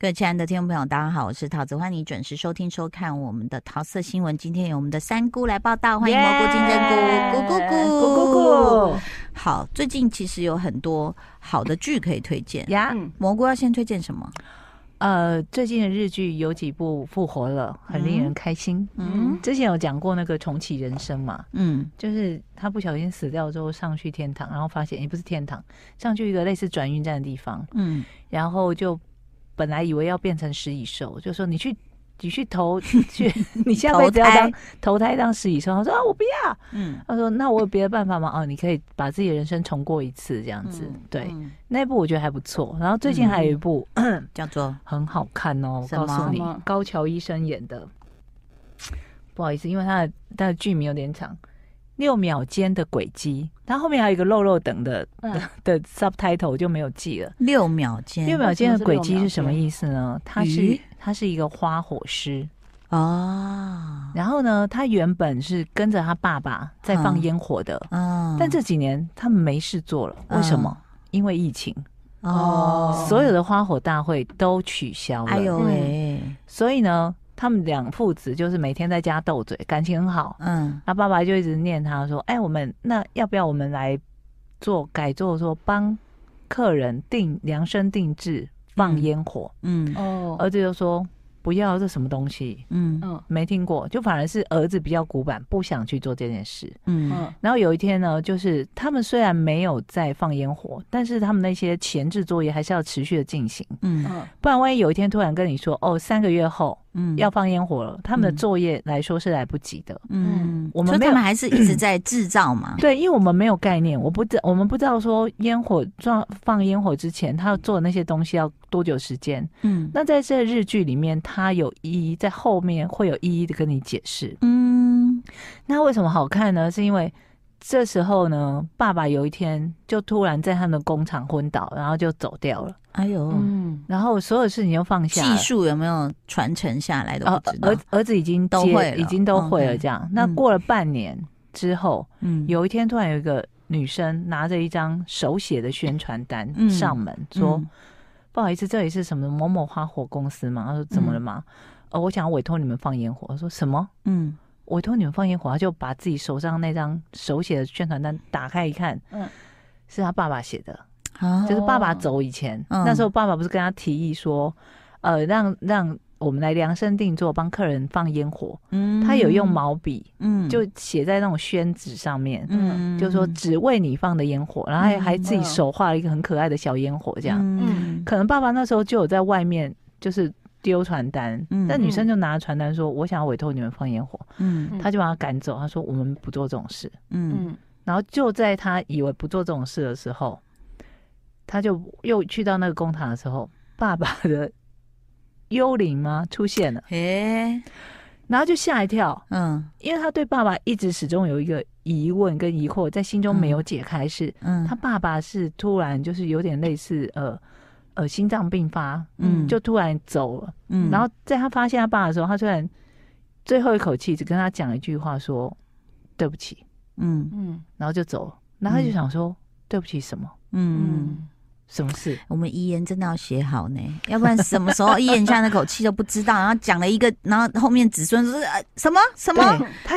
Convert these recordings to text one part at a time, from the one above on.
各位亲爱的听众朋友，大家好，我是桃子，欢迎你准时收听收看我们的桃色新闻。今天有我们的三姑来报道，欢迎蘑菇金针菇，咕咕咕咕咕咕。好，最近其实有很多好的剧可以推荐呀。蘑菇要先推荐什么？呃，最近的日剧有几部复活了，很令人开心。嗯，之前有讲过那个重启人生嘛，嗯，就是他不小心死掉之后上去天堂，然后发现也不是天堂，上去一个类似转运站的地方，嗯，然后就。本来以为要变成食蚁兽，就说你去，你去投 去，你下辈子要当投胎当食蚁兽。他说啊，我不要。嗯，他说那我有别的办法吗？哦，你可以把自己的人生重过一次，这样子。嗯、对，嗯、那一部我觉得还不错。然后最近还有一部、嗯、叫做 很好看哦，我告诉你，高桥医生演的。不好意思，因为他的他的剧名有点长。六秒间的轨迹，它后面还有一个肉肉等的、嗯、的 subtitle 我就没有记了。六秒间，六秒间的轨迹是什么意思呢？它是它是一个花火师哦。然后呢，他原本是跟着他爸爸在放烟火的，嗯，但这几年他们没事做了，为什么？嗯、因为疫情哦，所有的花火大会都取消了。哎呦喂！所以呢？他们两父子就是每天在家斗嘴，感情很好。嗯，他爸爸就一直念他说：“哎，我们那要不要我们来做改做说帮客人定量身定制放烟火？”嗯，哦，儿子就说。不要这什么东西，嗯嗯，没听过，就反而是儿子比较古板，不想去做这件事，嗯嗯。然后有一天呢，就是他们虽然没有在放烟火，但是他们那些前置作业还是要持续的进行，嗯嗯。不然万一有一天突然跟你说，哦，三个月后，嗯，要放烟火了，他们的作业来说是来不及的，嗯。我们他们还是一直在制造嘛？对，因为我们没有概念，我不知我们不知道说烟火放放烟火之前，他要做的那些东西要多久时间？嗯，那在这日剧里面，他有一一在后面会有一一的跟你解释。嗯，那为什么好看呢？是因为这时候呢，爸爸有一天就突然在他们的工厂昏倒，然后就走掉了。哎呦，嗯，然后所有事情就放下，技术有没有传承下来都不知道。儿儿子已经都会，已经都会了。这样，那过了半年之后，嗯，有一天突然有一个女生拿着一张手写的宣传单上门说。不好意思，这里是什么某某花火公司吗？他说怎么了吗？呃、嗯，我想要委托你们放烟火。他说什么？嗯，委托你们放烟火，他就把自己手上那张手写的宣传单打开一看，嗯，是他爸爸写的，哦、就是爸爸走以前，嗯、那时候爸爸不是跟他提议说，呃，让让。我们来量身定做，帮客人放烟火。嗯，他有用毛笔，嗯，就写在那种宣纸上面，嗯，就说只为你放的烟火，然后还还自己手画了一个很可爱的小烟火，这样。嗯，可能爸爸那时候就有在外面就是丢传单，嗯，但女生就拿着传单说：“我想要委托你们放烟火。”嗯，他就把他赶走，他说：“我们不做这种事。”嗯，然后就在他以为不做这种事的时候，他就又去到那个工厂的时候，爸爸的。幽灵吗？出现了，诶，然后就吓一跳，嗯，因为他对爸爸一直始终有一个疑问跟疑惑在心中没有解开，是，嗯，他爸爸是突然就是有点类似呃呃心脏病发，嗯，就突然走了，嗯，然后在他发现他爸的时候，他突然最后一口气只跟他讲一句话说对不起，嗯。嗯，然后就走了，然后他就想说对不起什么，嗯嗯。什么事？我们遗言真的要写好呢，要不然什么时候遗言下那口气都不知道。然后讲了一个，然后后面子孙说什么什么，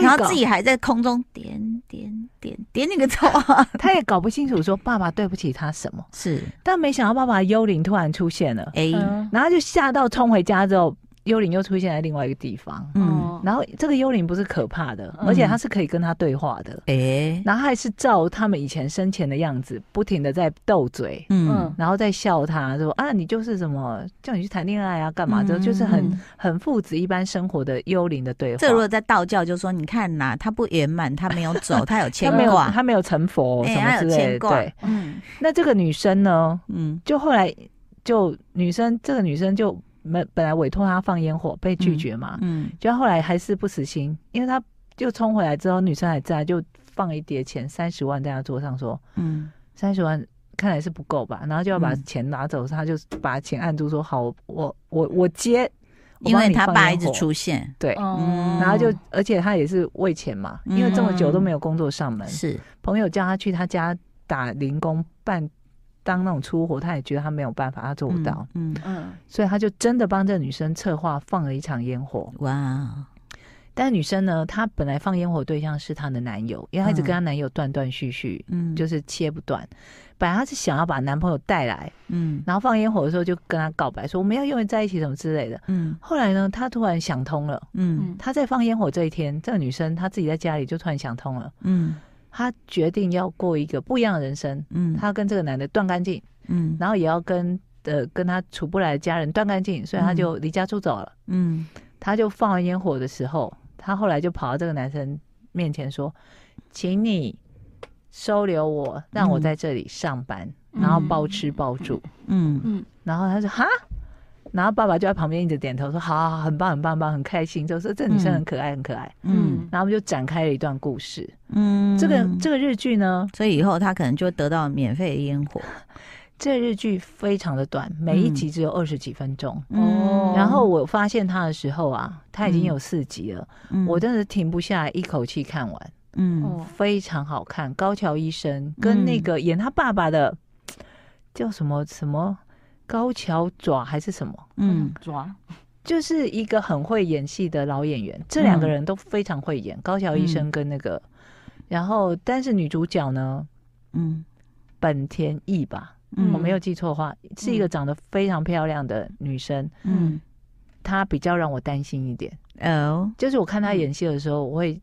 然后自己还在空中点点点点那个头，他也搞不清楚说爸爸对不起他什么。是，但没想到爸爸幽灵突然出现了，哎，然后就吓到冲回家之后。幽灵又出现在另外一个地方，嗯，然后这个幽灵不是可怕的，而且他是可以跟他对话的，诶，然后还是照他们以前生前的样子，不停的在斗嘴，嗯，然后在笑他说啊，你就是什么叫你去谈恋爱啊，干嘛？的，就是很很父子一般生活的幽灵的对话。这如果在道教就说，你看呐，他不圆满，他没有走，他有牵挂，他没有成佛什么之类的，对，嗯，那这个女生呢，嗯，就后来就女生这个女生就。本本来委托他放烟火被拒绝嘛，嗯，嗯，就后来还是不死心，因为他就冲回来之后，女生还在，就放一叠钱三十万在他桌上，说，嗯，三十万看来是不够吧，然后就要把钱拿走，嗯、他就把钱按住，说好，我我我接，因为他爸一直出现，对，嗯、然后就而且他也是为钱嘛，嗯、因为这么久都没有工作上门，是。朋友叫他去他家打零工办。当那种粗活，他也觉得他没有办法，他做不到。嗯嗯，所以他就真的帮这个女生策划放了一场烟火。哇！但是女生呢，她本来放烟火对象是她的男友，因为她一直跟她男友断断续续，嗯，就是切不断。本来她是想要把男朋友带来，嗯，然后放烟火的时候就跟他告白说我们要永远在一起什么之类的，嗯。后来呢，她突然想通了，嗯，她在放烟火这一天，这个女生她自己在家里就突然想通了，嗯。她决定要过一个不一样的人生，嗯，她要跟这个男的断干净，嗯，然后也要跟呃跟他处不来的家人断干净，所以她就离家出走了，嗯，她就放完烟火的时候，她后来就跑到这个男生面前说：“请你收留我，让我在这里上班，嗯、然后包吃包住，嗯。嗯，然后他说哈。”然后爸爸就在旁边一直点头说：“好，好，好，很棒，很棒，很棒，很开心。”就说这女生很可爱，很可爱。嗯，然后我们就展开了一段故事。嗯，这个这个日剧呢，所以以后他可能就得到免费的烟火。这日剧非常的短，每一集只有二十几分钟。哦、嗯，然后我发现他的时候啊，他已经有四集了。嗯，我真的停不下来，一口气看完。嗯，非常好看。高桥医生跟那个演他爸爸的叫什么什么？高桥爪还是什么？嗯，爪就是一个很会演戏的老演员。这两个人都非常会演，高桥医生跟那个，嗯、然后但是女主角呢，嗯，本田翼吧，嗯、我没有记错的话，是一个长得非常漂亮的女生。嗯，她比较让我担心一点。哦，就是我看她演戏的时候，我会。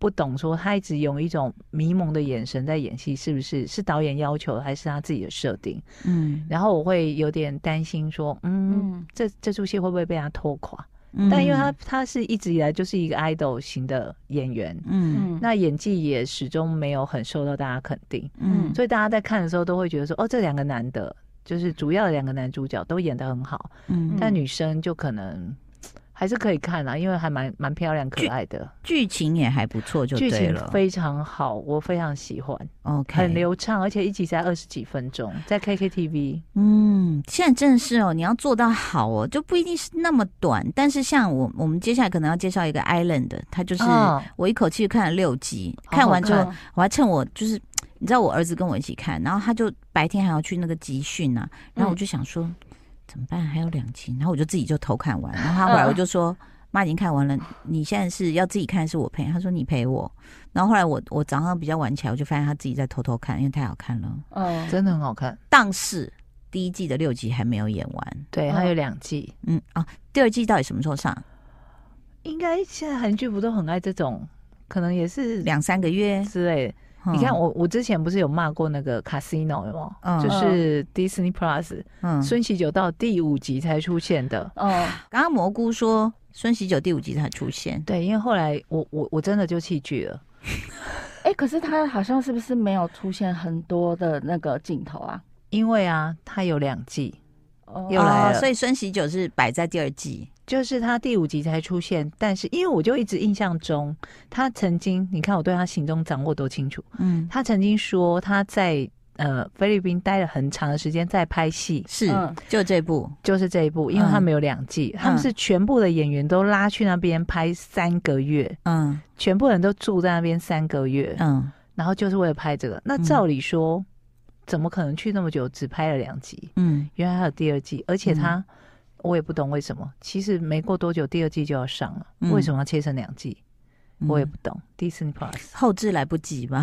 不懂说他一直用一种迷蒙的眼神在演戏，是不是是导演要求的还是他自己的设定？嗯，然后我会有点担心说，嗯，嗯这这出戏会不会被他拖垮？嗯、但因为他他是一直以来就是一个 idol 型的演员，嗯，那演技也始终没有很受到大家肯定，嗯，所以大家在看的时候都会觉得说，哦，这两个男的，就是主要的两个男主角都演得很好，嗯，但女生就可能。还是可以看啊，因为还蛮蛮漂亮、可爱的，剧情也还不错，就剧情非常好，我非常喜欢。OK，很流畅，而且一集才二十几分钟，在 KKTV。嗯，现在真的是哦，你要做到好哦，就不一定是那么短。但是像我，我们接下来可能要介绍一个 Island，它就是我一口气看了六集，哦、看完之后我还趁我就是你知道我儿子跟我一起看，然后他就白天还要去那个集训啊，然后我就想说。嗯怎么办？还有两集，然后我就自己就偷看完。然后他后来我就说：“妈、嗯、已经看完了，你现在是要自己看，是我陪？”他说：“你陪我。”然后后来我我早上比较晚起来，我就发现他自己在偷偷看，因为太好看了。嗯，真的很好看。但是第一季的六集还没有演完，对，还有两季。嗯啊，第二季到底什么时候上？应该现在韩剧不都很爱这种，可能也是两三个月之类。你看我，我之前不是有骂过那个 Casino 吗？嗯、就是 Disney Plus，嗯，孙喜九到第五集才出现的。哦、嗯，刚刚蘑菇说孙喜九第五集才出现，对，因为后来我我我真的就弃剧了。哎、欸，可是他好像是不是没有出现很多的那个镜头啊？因为啊，他有两季，哦、又来了，所以孙喜九是摆在第二季。就是他第五集才出现，但是因为我就一直印象中，他曾经，你看我对他行踪掌握多清楚，嗯，他曾经说他在呃菲律宾待了很长的时间在拍戏，是，就这部，就是这一部，因为他们有两季，嗯、他们是全部的演员都拉去那边拍三个月，嗯，全部人都住在那边三个月，嗯，然后就是为了拍这个，那照理说，嗯、怎么可能去那么久只拍了两集？嗯，原来还有第二季，而且他。嗯我也不懂为什么，其实没过多久第二季就要上了，嗯、为什么要切成两季？我也不懂。Disney Plus 后置来不及吧？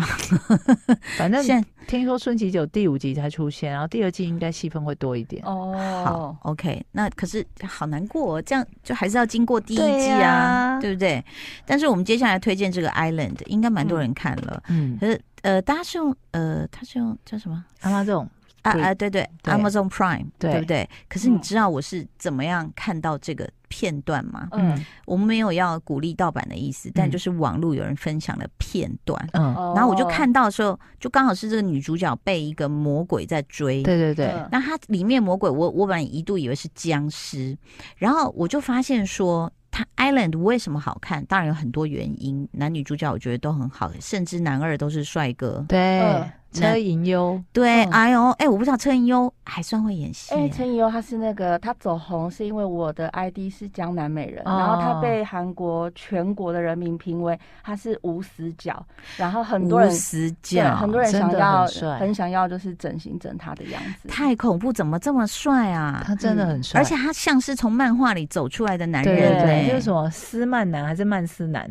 反正现在听说顺其九第五集才出现，然后第二季应该戏份会多一点。哦，好，OK。那可是好难过，哦，这样就还是要经过第一季啊，对，啊对不对？但是我们接下来推荐这个 Island，应该蛮多人看了。嗯，可是呃，大家是用呃，他是用叫什么？阿妈这种。啊啊，对对，对，Amazon Prime，对，对不对？可是你知道我是怎么样看到这个片段吗？嗯，我们没有要鼓励盗版的意思，嗯、但就是网络有人分享了片段，嗯，然后我就看到的时候，就刚好是这个女主角被一个魔鬼在追，对对对。那它里面魔鬼，我我本来一度以为是僵尸，然后我就发现说，它 Island 为什么好看？当然有很多原因，男女主角我觉得都很好，甚至男二都是帅哥，对。车银优，对，哎呦，哎，我不知道车银优还算会演戏。哎，车银优他是那个他走红是因为我的 ID 是江南美人，然后他被韩国全国的人民评为他是无死角，然后很多人死角，很多人想要很想要就是整形整他的样子，太恐怖，怎么这么帅啊？他真的很帅，而且他像是从漫画里走出来的男人，对，就是什么斯曼男还是曼斯男？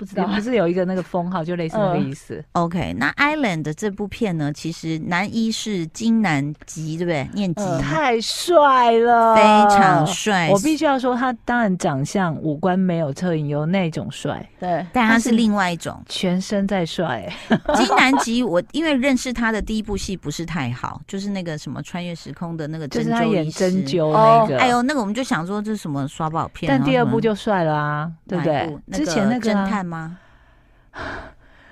不知道，不是有一个那个封号，就类似那个意思。呃、OK，那《Island》这部片呢，其实男一是金南吉，对不对？念吉、呃、太帅了，非常帅。我必须要说，他当然长相五官没有车影优那种帅，对，但他是另外一种，全身在帅。金南吉，我因为认识他的第一部戏不是太好，就是那个什么穿越时空的那个针灸，就是他演针灸那个。哎呦，那个我们就想说这是什么刷宝片，但第二部就帅了啊，对不对？之前那个侦探。吗？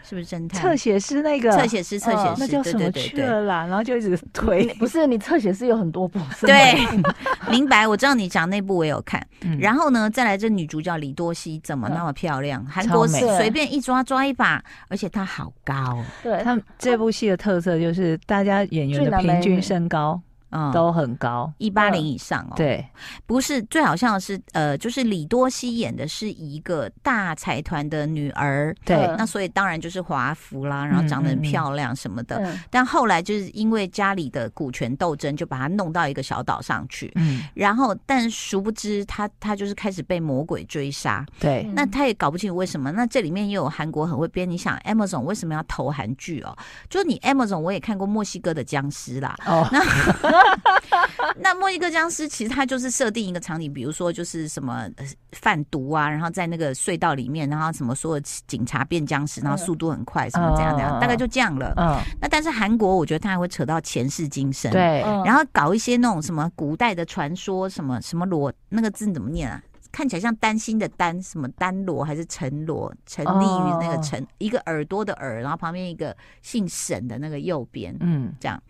是不是侦探？侧写师那个侧写师，侧写师，那叫什么去了啦？然后就一直推，不是你侧写师有很多部，对，明白。我知道你讲那部我有看。然后呢，再来这女主角李多熙怎么那么漂亮？韩国随便一抓抓一把，而且她好高。对，她这部戏的特色就是大家演员的平均身高。嗯，都很高，一八零以上哦。对，不是最好像的是，呃，就是李多熙演的是一个大财团的女儿，对，那所以当然就是华服啦，然后长得很漂亮什么的。嗯、但后来就是因为家里的股权斗争，就把她弄到一个小岛上去。嗯，然后但殊不知她她就是开始被魔鬼追杀。对，那她也搞不清楚为什么。那这里面又有韩国很会编，你想 Amazon 为什么要投韩剧哦？就你 Amazon 我也看过墨西哥的僵尸啦。哦，那。那墨西哥僵尸其实它就是设定一个场景，比如说就是什么贩毒啊，然后在那个隧道里面，然后什么所有警察变僵尸，然后速度很快，什么这样这样，大概就这样了。嗯，那但是韩国我觉得他还会扯到前世今生，对，然后搞一些那种什么古代的传说，什么什么罗那个字怎么念啊？看起来像担心的担，什么丹罗还是陈罗？沉溺于那个陈，一个耳朵的耳，然后旁边一个姓沈的那个右边，嗯，这样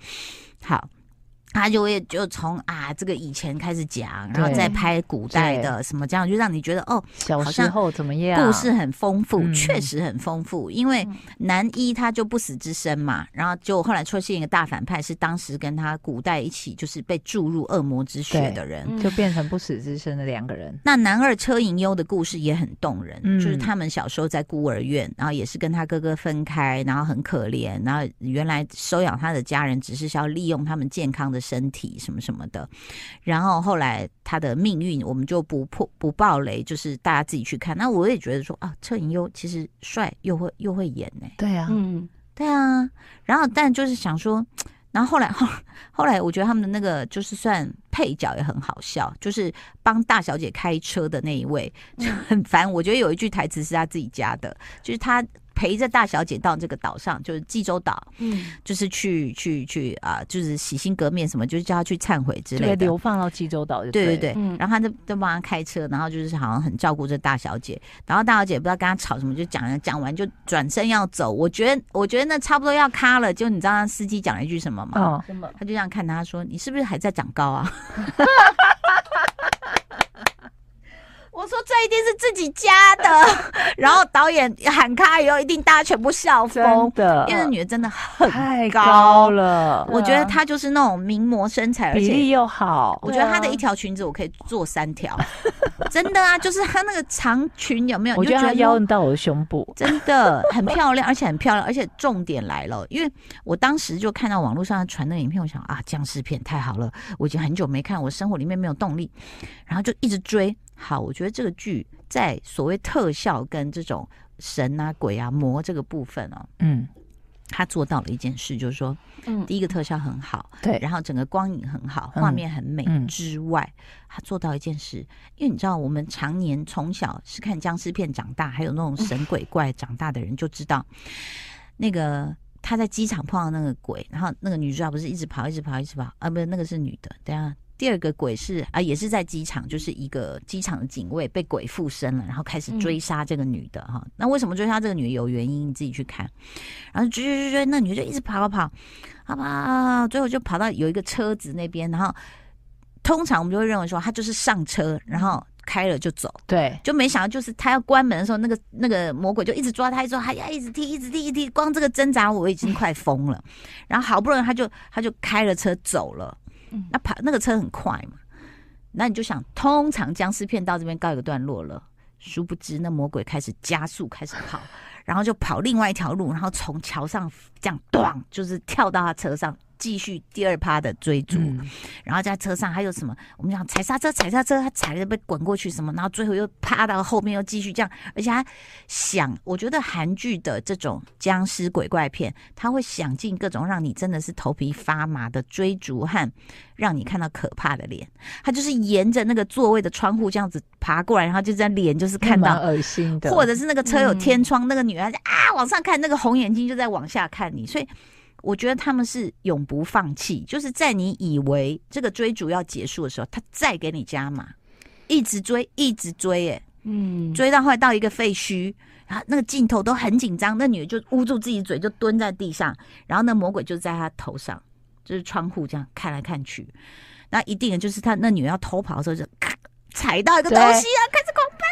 好。他就会就从啊这个以前开始讲，然后再拍古代的什么这样，就让你觉得哦，小时候怎么样？故事很丰富，确实很丰富。因为男一他就不死之身嘛，然后就后来出现一个大反派，是当时跟他古代一起就是被注入恶魔之血的人，就变成不死之身的两个人。那男二车银优的故事也很动人，就是他们小时候在孤儿院，然后也是跟他哥哥分开，然后很可怜，然后原来收养他的家人只是想要利用他们健康的身体什么什么的，然后后来他的命运我们就不破不爆雷，就是大家自己去看。那我也觉得说啊，车银优其实帅又会又会演呢、欸。对啊，嗯，对啊。然后但就是想说，然后后来后 后来我觉得他们的那个就是算配角也很好笑，就是帮大小姐开车的那一位就很烦。我觉得有一句台词是他自己加的，就是他。陪着大小姐到这个岛上，就是济州岛，嗯，就是去去去啊，就是洗心革面什么，就是叫她去忏悔之类的。流放到济州岛就对，对对对。嗯、然后他就就帮她开车，然后就是好像很照顾这大小姐。然后大小姐不知道跟她吵什么，就讲讲完就转身要走。我觉得我觉得那差不多要卡了，就你知道司机讲了一句什么吗？哦，什么？他就这样看她说：“你是不是还在长高啊？”我说这一定是自己家的，然后导演喊卡以后，一定大家全部笑疯的，因为那女的真的很太高了。我觉得她就是那种名模身材，比例又好。我觉得她的一条裙子我可以做三条，真的啊，就是她那个长裙有没有？我觉得她腰到我的胸部，真的很漂亮，而且很漂亮，而且重点来了，因为我当时就看到网络上传那个影片，我想啊，僵尸片太好了，我已经很久没看，我生活里面没有动力，然后就一直追。好，我觉得这个剧在所谓特效跟这种神啊、鬼啊、魔这个部分哦，嗯，他做到了一件事，就是说，嗯，第一个特效很好，对，然后整个光影很好，画面很美之外，他做到一件事，因为你知道，我们常年从小是看僵尸片长大，还有那种神鬼怪 长大的人就知道，那个他在机场碰到那个鬼，然后那个女主角不是一直跑，一直跑，一直跑啊，不是那个是女的，等下。第二个鬼是啊，也是在机场，就是一个机场的警卫被鬼附身了，然后开始追杀这个女的哈。嗯、那为什么追杀这个女的有原因，你自己去看。然后追追追追，那女的就一直跑跑跑，好吧，最后就跑到有一个车子那边，然后通常我们就会认为说她就是上车，然后。开了就走。对，就没想到就是他要关门的时候，那个那个魔鬼就一直抓他，一直抓，还要一直踢，一直踢，一直踢，光这个挣扎我已经快疯了。然后好不容易他就他就开了车走了。那跑那个车很快嘛，那你就想，通常僵尸片到这边告一个段落了，殊不知那魔鬼开始加速，开始跑。然后就跑另外一条路，然后从桥上这样咚，就是跳到他车上，继续第二趴的追逐。嗯、然后在车上还有什么？我们讲踩刹车，踩刹车，他踩着被滚过去什么？然后最后又趴到后面，又继续这样。而且他想，我觉得韩剧的这种僵尸鬼怪片，他会想尽各种让你真的是头皮发麻的追逐和让你看到可怕的脸。他就是沿着那个座位的窗户这样子爬过来，然后就在脸就是看到恶心的，或者是那个车有天窗，嗯、那个女孩。啊！往上看，那个红眼睛就在往下看你，所以我觉得他们是永不放弃，就是在你以为这个追逐要结束的时候，他再给你加码，一直追，一直追，哎，嗯，追到后来到一个废墟，然后那个镜头都很紧张，那女的就捂住自己嘴，就蹲在地上，然后那魔鬼就在她头上，就是窗户这样看来看去，那一定就是他那女的要偷跑的时候就咔踩到一个东西啊，开始恐怖。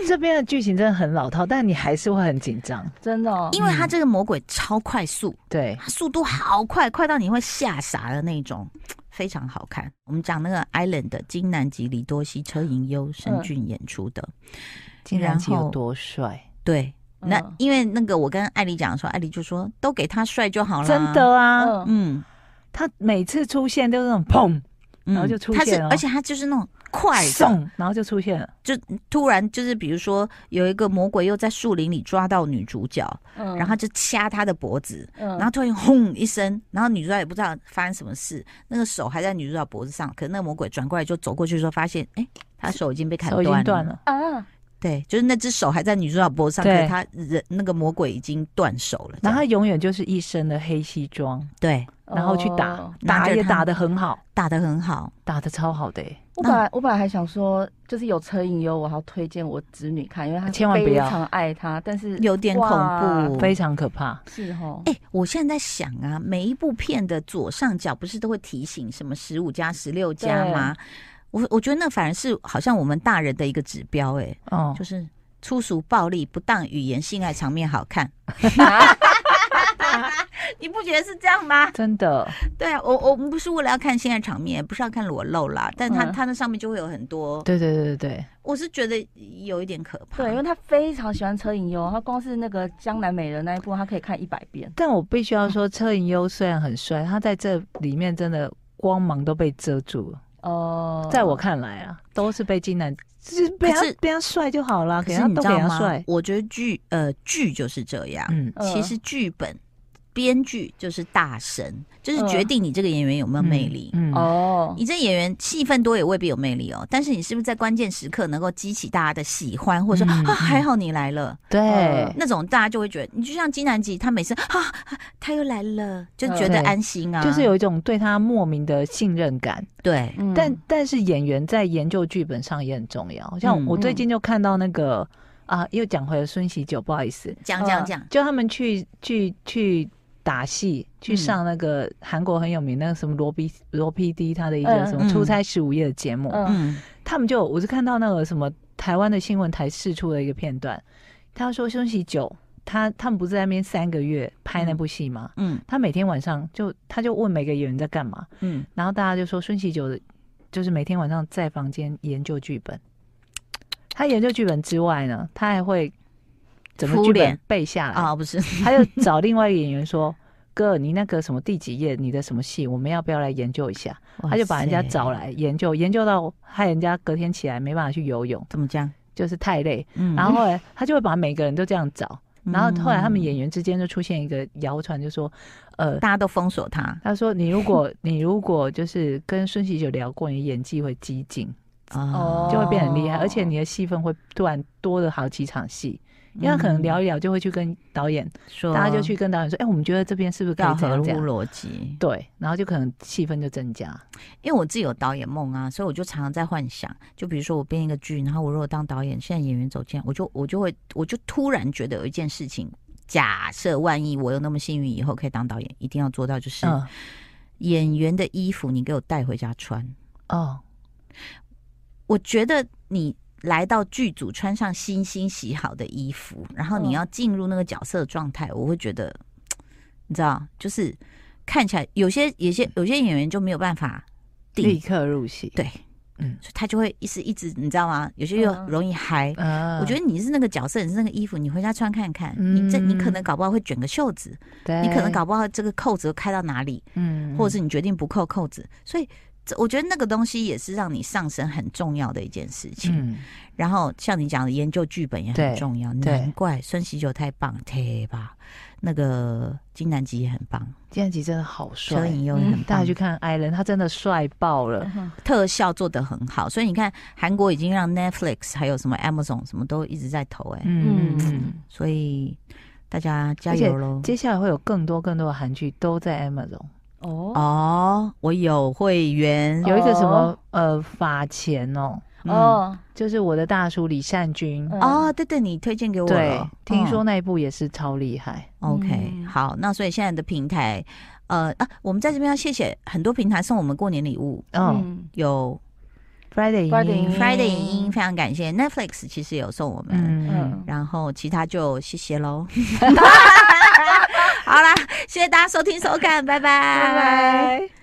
这边的剧情真的很老套，但你还是会很紧张，真的，哦，因为他这个魔鬼超快速，对，他速度好快，快到你会吓傻的那种，非常好看。我们讲那个《Island》的金南吉、李多西、车银优、申俊演出的，金南吉有多帅？对，那因为那个我跟艾莉讲说，艾莉就说都给他帅就好了，真的啊，嗯，他每次出现都是那种砰，然后就出现了，而且他就是那种。快送，然后就出现了，就突然就是，比如说有一个魔鬼又在树林里抓到女主角，嗯，然后就掐她的脖子，嗯，然后突然轰一声，然后女主角也不知道发生什么事，那个手还在女主角脖子上，可是那个魔鬼转过来就走过去的时候，发现哎，她手已经被砍断了。啊，对，就是那只手还在女主角脖子上，可是她人那个魔鬼已经断手了，然后他永远就是一身的黑西装，对，然后去打，打也打的很好，打的很好，打的超好的。我本来我本来还想说，就是有车影优，我还要推荐我侄女看，因为她千万非常爱他，但是有点恐怖，非常可怕。是哦，哎，我现在在想啊，每一部片的左上角不是都会提醒什么十五加、十六加吗？我我觉得那反而是好像我们大人的一个指标，哎，哦，就是粗俗、暴力、不当语言、性爱场面好看。你不觉得是这样吗？真的，对啊，我我们不是为了要看性爱场面，不是要看裸露啦，但他他、嗯、那上面就会有很多，对对对对对，我是觉得有一点可怕，对，因为他非常喜欢车银优，他光是那个江南美人那一部，他可以看一百遍。但我必须要说，车银优虽然很帅，他在这里面真的光芒都被遮住了。哦，在我看来啊，都是被金南，就是被他被他帅就好了，给他都给他帅。我觉得剧呃剧就是这样，嗯，其实剧本。编剧就是大神，就是决定你这个演员有没有魅力。嗯哦，你这演员戏份多也未必有魅力哦。但是你是不是在关键时刻能够激起大家的喜欢，或者说啊还好你来了，对，那种大家就会觉得你就像金南吉，他每次啊他又来了，就觉得安心啊，就是有一种对他莫名的信任感。对，但但是演员在研究剧本上也很重要。像我最近就看到那个啊，又讲回了孙喜九，不好意思，讲讲讲，就他们去去去。打戏去上那个韩国很有名那个什么罗 B 罗 PD 他的一个什么出差十五夜的节目，嗯，他们就我是看到那个什么台湾的新闻台试出了一个片段，他说孙喜九他他们不是在那边三个月拍那部戏吗？嗯，他每天晚上就他就问每个演员在干嘛，嗯，然后大家就说孙喜九的就是每天晚上在房间研究剧本，他研究剧本之外呢，他还会。怎么剧本背下来？啊？不是，他就找另外一个演员说：“哥，你那个什么第几页，你的什么戏，我们要不要来研究一下？”他就把人家找来研究，研究到害人家隔天起来没办法去游泳，怎么讲？就是太累。嗯，然后后来他就会把每个人都这样找，然后后来他们演员之间就出现一个谣传，就说：“呃，大家都封锁他。”他说：“你如果你如果就是跟孙喜九聊过，你演技会激进哦，就会变很厉害，而且你的戏份会突然多了好几场戏。”因为他可能聊一聊，就会去跟导演说，大家就去跟导演说：“哎、欸，我们觉得这边是不是可以？”合乎逻辑，对，然后就可能气氛就增加。因为我自己有导演梦啊，所以我就常常在幻想，就比如说我编一个剧，然后我如果当导演，现在演员走进来，我就我就会，我就突然觉得有一件事情，假设万一我有那么幸运，以后可以当导演，一定要做到就是、嗯、演员的衣服你给我带回家穿哦。我觉得你来到剧组，穿上新新洗好的衣服，然后你要进入那个角色状态，我会觉得，你知道，就是看起来有些有些有些演员就没有办法立刻入戏，对。嗯，他就会一直一直，你知道吗？有些又容易嗨。嗯，我觉得你是那个角色，你是那个衣服，你回家穿看看。嗯，你这你可能搞不好会卷个袖子，对，你可能搞不好这个扣子都开到哪里，嗯，或者是你决定不扣扣子。所以，这我觉得那个东西也是让你上升很重要的一件事情。嗯，然后像你讲的研究剧本也很重要，难怪孙喜九太棒，对吧？那个金南吉也很棒，金南吉真的好帅，车银优也很棒。大家去看艾伦，他真的帅爆了，特效做的很好。所以你看，韩国已经让 Netflix 还有什么 Amazon 什么都一直在投哎，嗯，所以大家加油喽！接下来会有更多更多的韩剧都在 Amazon 哦。哦，我有会员，有一个什么呃法钱哦。哦，就是我的大叔李善均哦，对对，你推荐给我了，对，听说那一部也是超厉害。OK，好，那所以现在的平台，呃啊，我们在这边要谢谢很多平台送我们过年礼物，嗯，有 Friday 影音，Friday 影音，非常感谢。Netflix，其实也有送我们，嗯，然后其他就谢谢喽。好啦，谢谢大家收听收看，拜拜，拜拜。